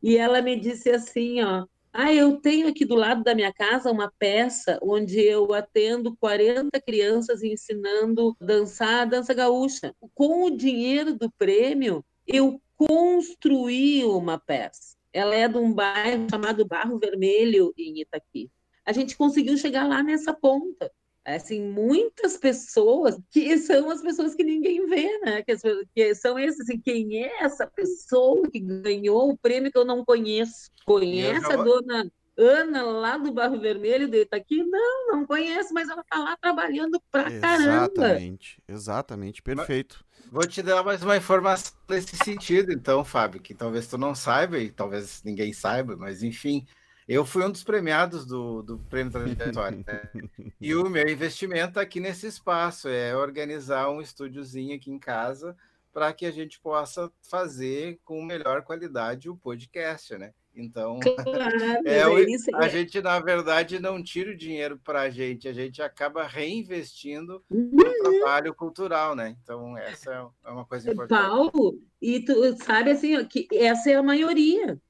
e ela me disse assim, ó, ah, eu tenho aqui do lado da minha casa uma peça onde eu atendo 40 crianças ensinando a dançar a dança gaúcha. Com o dinheiro do prêmio, eu construí uma peça. Ela é de um bairro chamado Barro Vermelho, em Itaqui. A gente conseguiu chegar lá nessa ponta assim, muitas pessoas que são as pessoas que ninguém vê, né? Que, que são esses, assim, quem é essa pessoa que ganhou o prêmio que eu não conheço? Conhece a dona Ana lá do Barro Vermelho de Itaqui? Não, não conheço, mas ela está lá trabalhando pra exatamente, caramba. Exatamente, exatamente, perfeito. Vou te dar mais uma informação nesse sentido, então, Fábio, que talvez tu não saiba e talvez ninguém saiba, mas enfim, eu fui um dos premiados do, do Prêmio Trajetória. Né? [laughs] E o meu investimento aqui nesse espaço é organizar um estúdiozinho aqui em casa para que a gente possa fazer com melhor qualidade o podcast, né? Então, claro, [laughs] é, é isso, a é. gente, na verdade, não tira o dinheiro para a gente, a gente acaba reinvestindo uhum. no trabalho cultural, né? Então, essa é uma coisa importante. Paulo, e tu sabe assim, que essa é a maioria.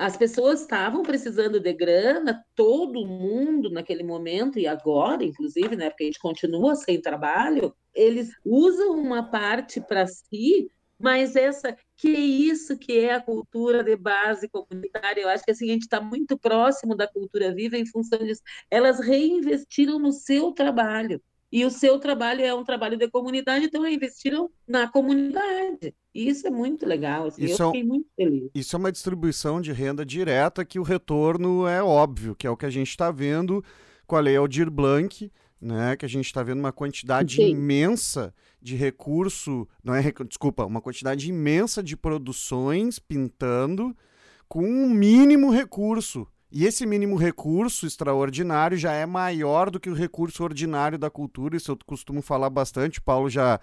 As pessoas estavam precisando de grana, todo mundo naquele momento, e agora, inclusive, né, porque a gente continua sem trabalho, eles usam uma parte para si, mas essa que isso que é a cultura de base comunitária, eu acho que assim, a gente está muito próximo da cultura viva em função disso. Elas reinvestiram no seu trabalho. E o seu trabalho é um trabalho de comunidade, então investiram na comunidade. E isso é muito legal, assim, isso eu é fiquei é, muito feliz. Isso é uma distribuição de renda direta que o retorno é óbvio, que é o que a gente está vendo com a Lei Aldir Blanc, né, que a gente está vendo uma quantidade Sim. imensa de recurso, não é, desculpa, uma quantidade imensa de produções pintando com um mínimo recurso. E esse mínimo recurso extraordinário já é maior do que o recurso ordinário da cultura, isso eu costumo falar bastante, o Paulo já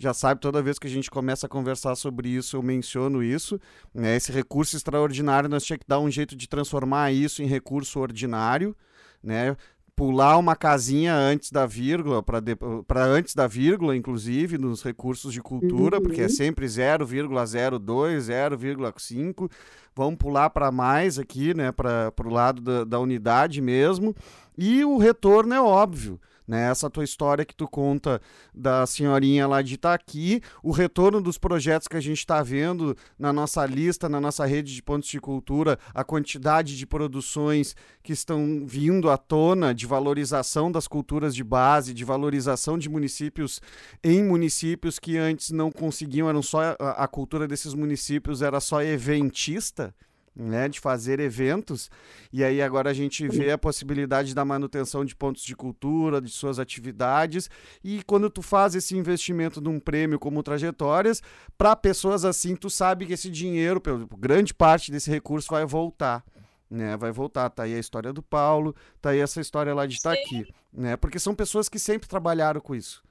já sabe, toda vez que a gente começa a conversar sobre isso, eu menciono isso. Né? Esse recurso extraordinário, nós tínhamos que dar um jeito de transformar isso em recurso ordinário, né? Pular uma casinha antes da vírgula, para antes da vírgula, inclusive, nos recursos de cultura, uhum. porque é sempre 0,02, 0,5. Vamos pular para mais aqui, né, para o lado da, da unidade mesmo. E o retorno é óbvio né? Essa tua história que tu conta da senhorinha lá de Itaqui, o retorno dos projetos que a gente está vendo na nossa lista, na nossa rede de pontos de cultura, a quantidade de produções que estão vindo à tona de valorização das culturas de base, de valorização de municípios em municípios que antes não conseguiam, eram só a, a cultura desses municípios era só eventista né, de fazer eventos, e aí agora a gente vê a possibilidade da manutenção de pontos de cultura, de suas atividades, e quando tu faz esse investimento num prêmio como Trajetórias, para pessoas assim, tu sabe que esse dinheiro, grande parte desse recurso vai voltar. Né, vai voltar, tá aí a história do Paulo, tá aí essa história lá de estar aqui, né? Porque são pessoas que sempre trabalharam com isso,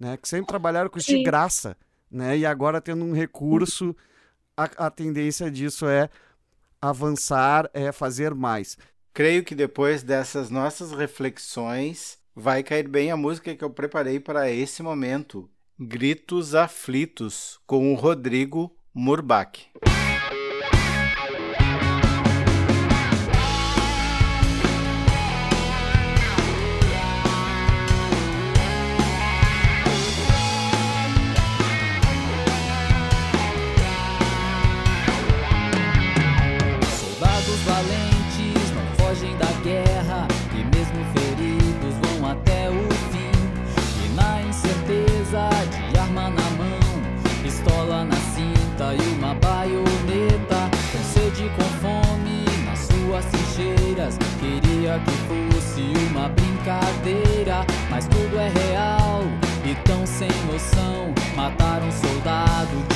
né? Que sempre trabalharam com isso Sim. de graça, né? E agora tendo um recurso, a, a tendência disso é avançar, é fazer mais. Creio que depois dessas nossas reflexões vai cair bem a música que eu preparei para esse momento, Gritos Aflitos, com o Rodrigo Murbach. Queria que fosse uma brincadeira, mas tudo é real e tão sem noção. Mataram um soldado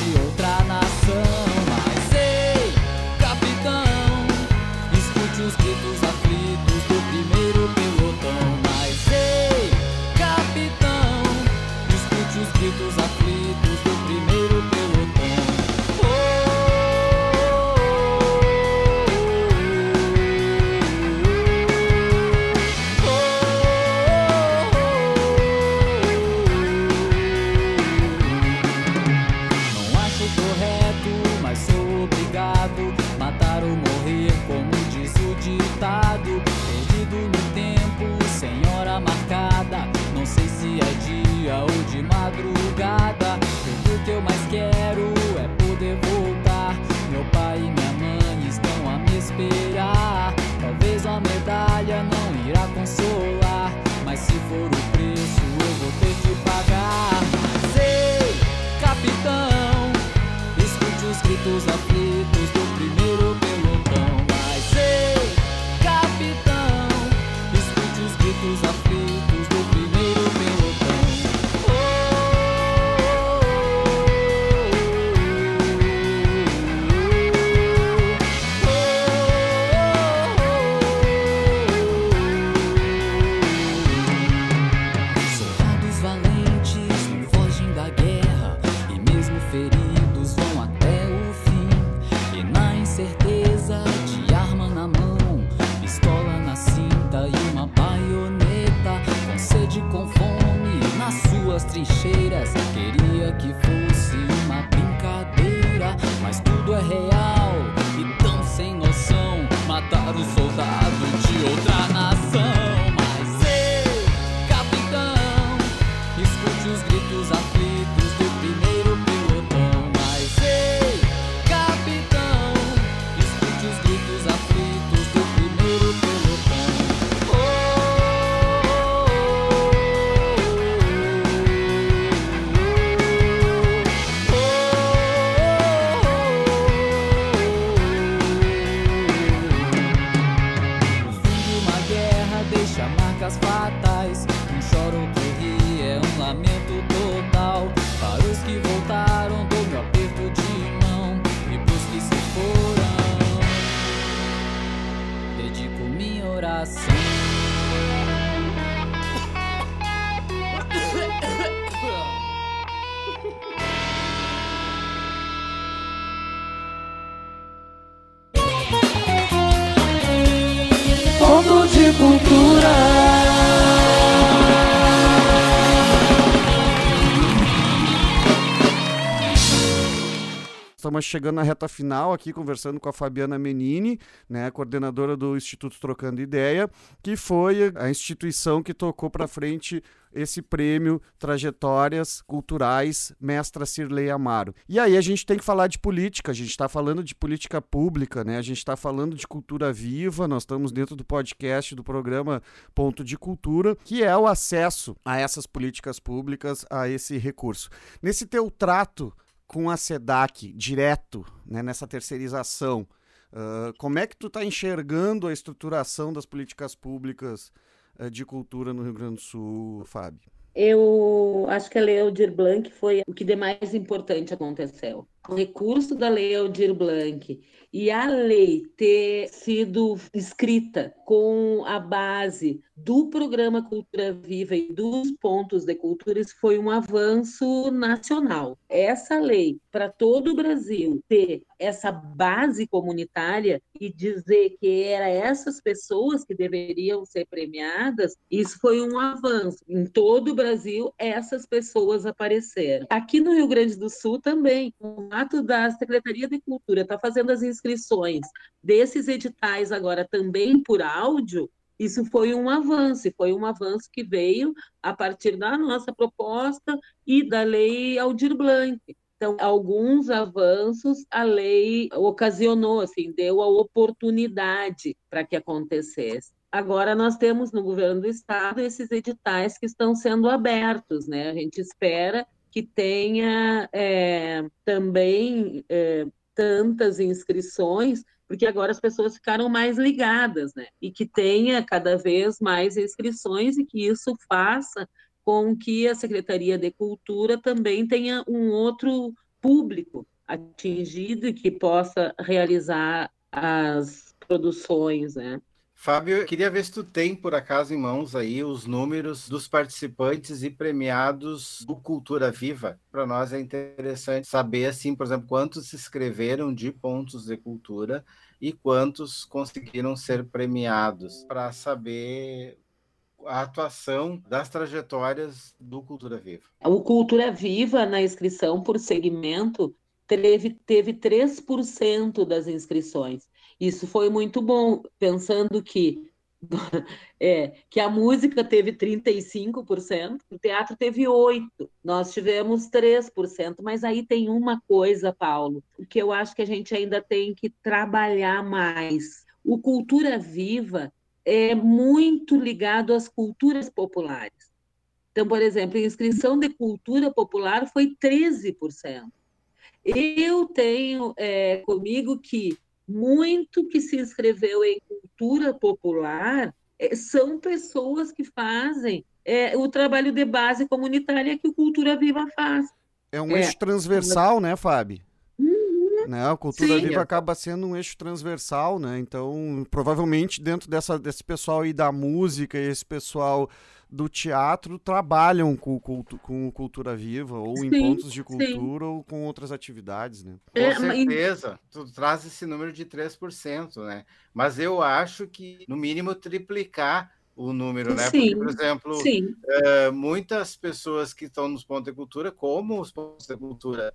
Chegando na reta final aqui, conversando com a Fabiana Menini, né, coordenadora do Instituto Trocando Ideia, que foi a instituição que tocou para frente esse prêmio Trajetórias Culturais Mestra Cirlei Amaro. E aí a gente tem que falar de política, a gente está falando de política pública, né? A gente está falando de cultura viva, nós estamos dentro do podcast do programa Ponto de Cultura, que é o acesso a essas políticas públicas, a esse recurso. Nesse teu trato com a SEDAC direto, né, nessa terceirização, uh, como é que tu está enxergando a estruturação das políticas públicas uh, de cultura no Rio Grande do Sul, Fábio? Eu acho que a Lei Aldir Blanc foi o que de mais importante aconteceu. O recurso da Lei Aldir Blanc e a lei ter sido escrita com a base do programa Cultura Viva e dos pontos de cultura, isso foi um avanço nacional. Essa lei, para todo o Brasil, ter essa base comunitária e dizer que era essas pessoas que deveriam ser premiadas, isso foi um avanço. Em todo o Brasil, essas pessoas apareceram. Aqui no Rio Grande do Sul também, o ato da Secretaria de Cultura está fazendo as inscrições desses editais agora também por áudio, isso foi um avanço, foi um avanço que veio a partir da nossa proposta e da lei Aldir Blanc. Então, alguns avanços a lei ocasionou, assim, deu a oportunidade para que acontecesse. Agora nós temos no governo do estado esses editais que estão sendo abertos, né? A gente espera que tenha é, também é, tantas inscrições, porque agora as pessoas ficaram mais ligadas, né? E que tenha cada vez mais inscrições e que isso faça com que a Secretaria de Cultura também tenha um outro público atingido e que possa realizar as produções, né? Fábio, queria ver se tu tem, por acaso, em mãos aí os números dos participantes e premiados do Cultura Viva. Para nós é interessante saber, assim, por exemplo, quantos se inscreveram de pontos de cultura e quantos conseguiram ser premiados, para saber a atuação das trajetórias do Cultura Viva. O Cultura Viva, na inscrição por segmento, teve, teve 3% das inscrições. Isso foi muito bom, pensando que, [laughs] é, que a música teve 35%, o teatro teve 8%, nós tivemos 3%, mas aí tem uma coisa, Paulo, que eu acho que a gente ainda tem que trabalhar mais. O Cultura Viva é muito ligado às culturas populares. Então, por exemplo, a inscrição de cultura popular foi 13%. Eu tenho é, comigo que muito que se inscreveu em cultura popular é, são pessoas que fazem é, o trabalho de base comunitária que o Cultura Viva faz. É um é. eixo transversal, né, Fábio? Né, a cultura Sim. viva acaba sendo um eixo transversal, né? Então, provavelmente dentro dessa, desse pessoal aí da música e esse pessoal do teatro trabalham com, com, com cultura viva, ou sim, em pontos de cultura, sim. ou com outras atividades, né? Com é, certeza, mas... tu traz esse número de 3%, né? Mas eu acho que, no mínimo, triplicar o número, né? Sim, Porque, por exemplo, é, muitas pessoas que estão nos pontos de cultura, como os pontos de cultura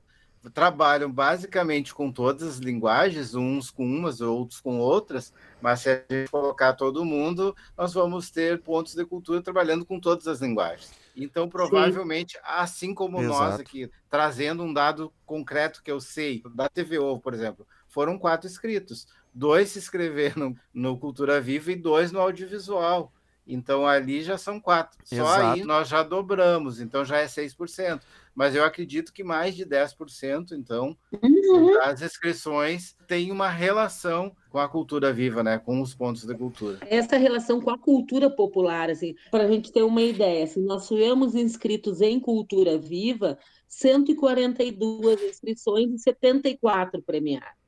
trabalham basicamente com todas as linguagens, uns com umas, outros com outras, mas se a gente colocar todo mundo, nós vamos ter pontos de cultura trabalhando com todas as linguagens. Então, provavelmente, Sim. assim como Exato. nós aqui, trazendo um dado concreto que eu sei, da TVO, por exemplo, foram quatro inscritos. Dois se inscreveram no Cultura Viva e dois no audiovisual. Então ali já são quatro. Só Exato. aí nós já dobramos, então já é 6%. Mas eu acredito que mais de 10%, então, uhum. das inscrições tem uma relação com a cultura viva, né? Com os pontos da cultura. Essa relação com a cultura popular, assim, para a gente ter uma ideia, assim, nós tivemos inscritos em cultura viva 142 inscrições e 74 premiados.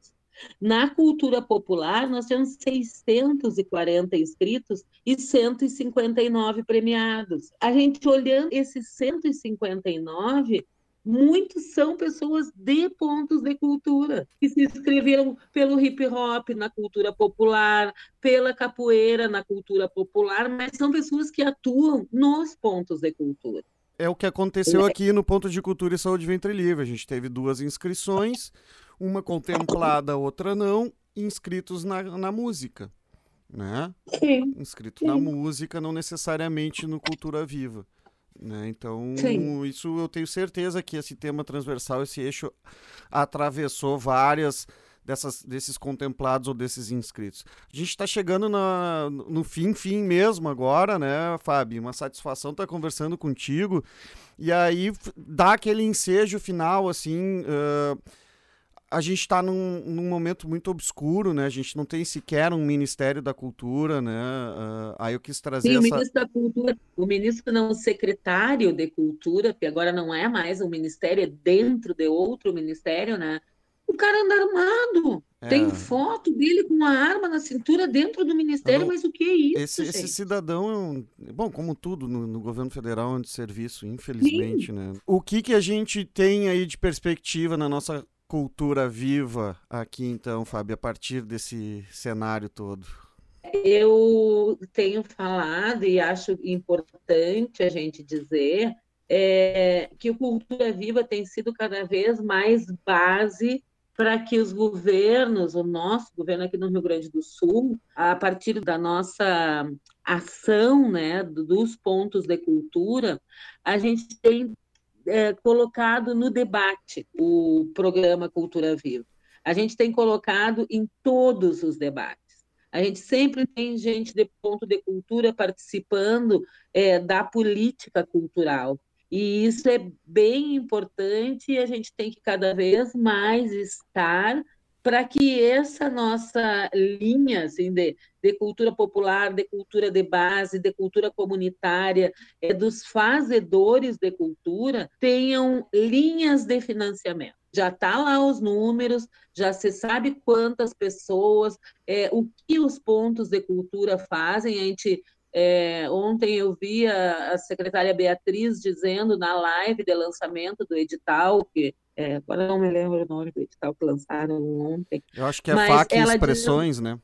Na cultura popular, nós temos 640 inscritos e 159 premiados. A gente olhando esses 159, muitos são pessoas de pontos de cultura, que se inscreveram pelo hip hop na cultura popular, pela capoeira na cultura popular, mas são pessoas que atuam nos pontos de cultura. É o que aconteceu é. aqui no Ponto de Cultura e Saúde Ventre Livre. A gente teve duas inscrições uma contemplada, outra não, inscritos na, na música, né? Sim. Inscrito Sim. na música, não necessariamente no Cultura Viva. Né? Então, Sim. isso eu tenho certeza que esse tema transversal, esse eixo, atravessou várias dessas, desses contemplados ou desses inscritos. A gente está chegando na, no fim, fim mesmo agora, né, Fábio? Uma satisfação estar tá conversando contigo. E aí dá aquele ensejo final, assim. Uh, a gente está num, num, momento muito obscuro, né? A gente não tem sequer um Ministério da Cultura, né? Uh, aí eu quis trazer Sim, essa... o ministro da Cultura, o ministro não, o secretário de Cultura, que agora não é mais um ministério, é dentro de outro ministério, né? O cara anda armado. É. Tem foto dele com uma arma na cintura dentro do ministério, não, mas o que é isso? Esse, esse cidadão, bom, como tudo no, no governo federal é de serviço, infelizmente, Sim. né? O que que a gente tem aí de perspectiva na nossa cultura viva aqui, então, Fábio, a partir desse cenário todo? Eu tenho falado e acho importante a gente dizer é, que o Cultura Viva tem sido cada vez mais base para que os governos, o nosso governo aqui no Rio Grande do Sul, a partir da nossa ação, né, dos pontos de cultura, a gente tem é, colocado no debate o programa Cultura Viva. A gente tem colocado em todos os debates. A gente sempre tem gente de ponto de cultura participando é, da política cultural. E isso é bem importante e a gente tem que cada vez mais estar para que essa nossa linha assim, de, de cultura popular, de cultura de base, de cultura comunitária, é, dos fazedores de cultura, tenham linhas de financiamento. Já está lá os números, já se sabe quantas pessoas, é, o que os pontos de cultura fazem. A gente é, ontem eu vi a, a, secretária Beatriz dizendo na live de lançamento do edital que é, agora não me lembro o nome do edital que lançaram ontem. Eu acho que é FAC Expressões, diz... né?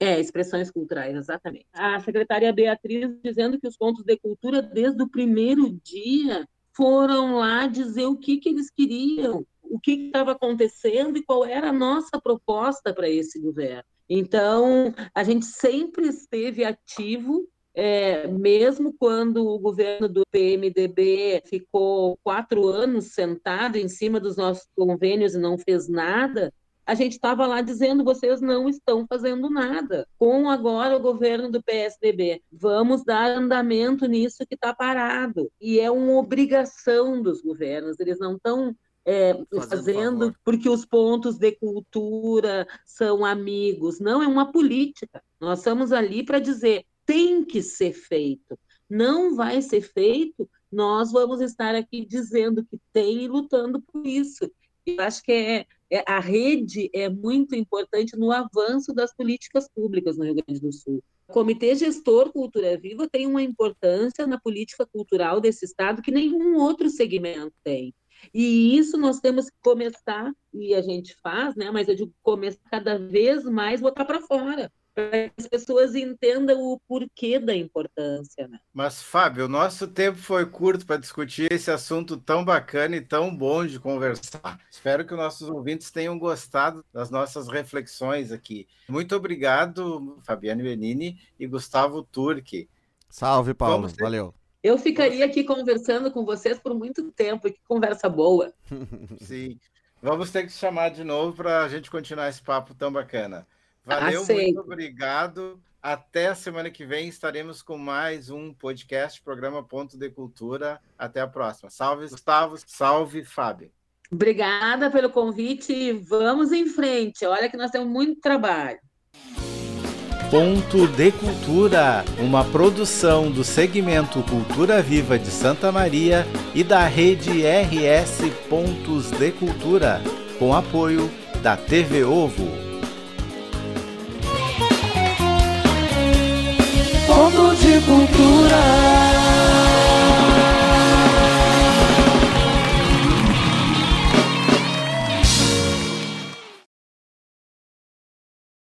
É, expressões culturais, exatamente. A secretária Beatriz dizendo que os pontos de cultura, desde o primeiro dia, foram lá dizer o que, que eles queriam, o que estava acontecendo e qual era a nossa proposta para esse governo. Então, a gente sempre esteve ativo é, mesmo quando o governo do PMDB ficou quatro anos sentado em cima dos nossos convênios e não fez nada, a gente estava lá dizendo vocês não estão fazendo nada. Com agora o governo do PSDB, vamos dar andamento nisso que está parado. E é uma obrigação dos governos, eles não estão é, fazendo porque os pontos de cultura são amigos. Não, é uma política. Nós estamos ali para dizer tem que ser feito. Não vai ser feito, nós vamos estar aqui dizendo que tem e lutando por isso. Eu acho que é, é, a rede é muito importante no avanço das políticas públicas no Rio Grande do Sul. O Comitê Gestor Cultura Viva tem uma importância na política cultural desse estado que nenhum outro segmento tem. E isso nós temos que começar, e a gente faz, né? mas eu digo começar cada vez mais botar para fora para que as pessoas entendam o porquê da importância. Né? Mas, Fábio, o nosso tempo foi curto para discutir esse assunto tão bacana e tão bom de conversar. Espero que os nossos ouvintes tenham gostado das nossas reflexões aqui. Muito obrigado, Fabiane Benini e Gustavo Turque. Salve, Paulo. Ter... Valeu. Eu ficaria aqui conversando com vocês por muito tempo, que conversa boa. [laughs] Sim. Vamos ter que chamar de novo para a gente continuar esse papo tão bacana. Valeu, Aceito. muito obrigado. Até a semana que vem estaremos com mais um podcast, programa Ponto de Cultura. Até a próxima. Salve, Gustavo. Salve, Fábio. Obrigada pelo convite. Vamos em frente. Olha que nós temos muito trabalho. Ponto de Cultura, uma produção do segmento Cultura Viva de Santa Maria e da rede RS Pontos de Cultura, com apoio da TV Ovo. de cultura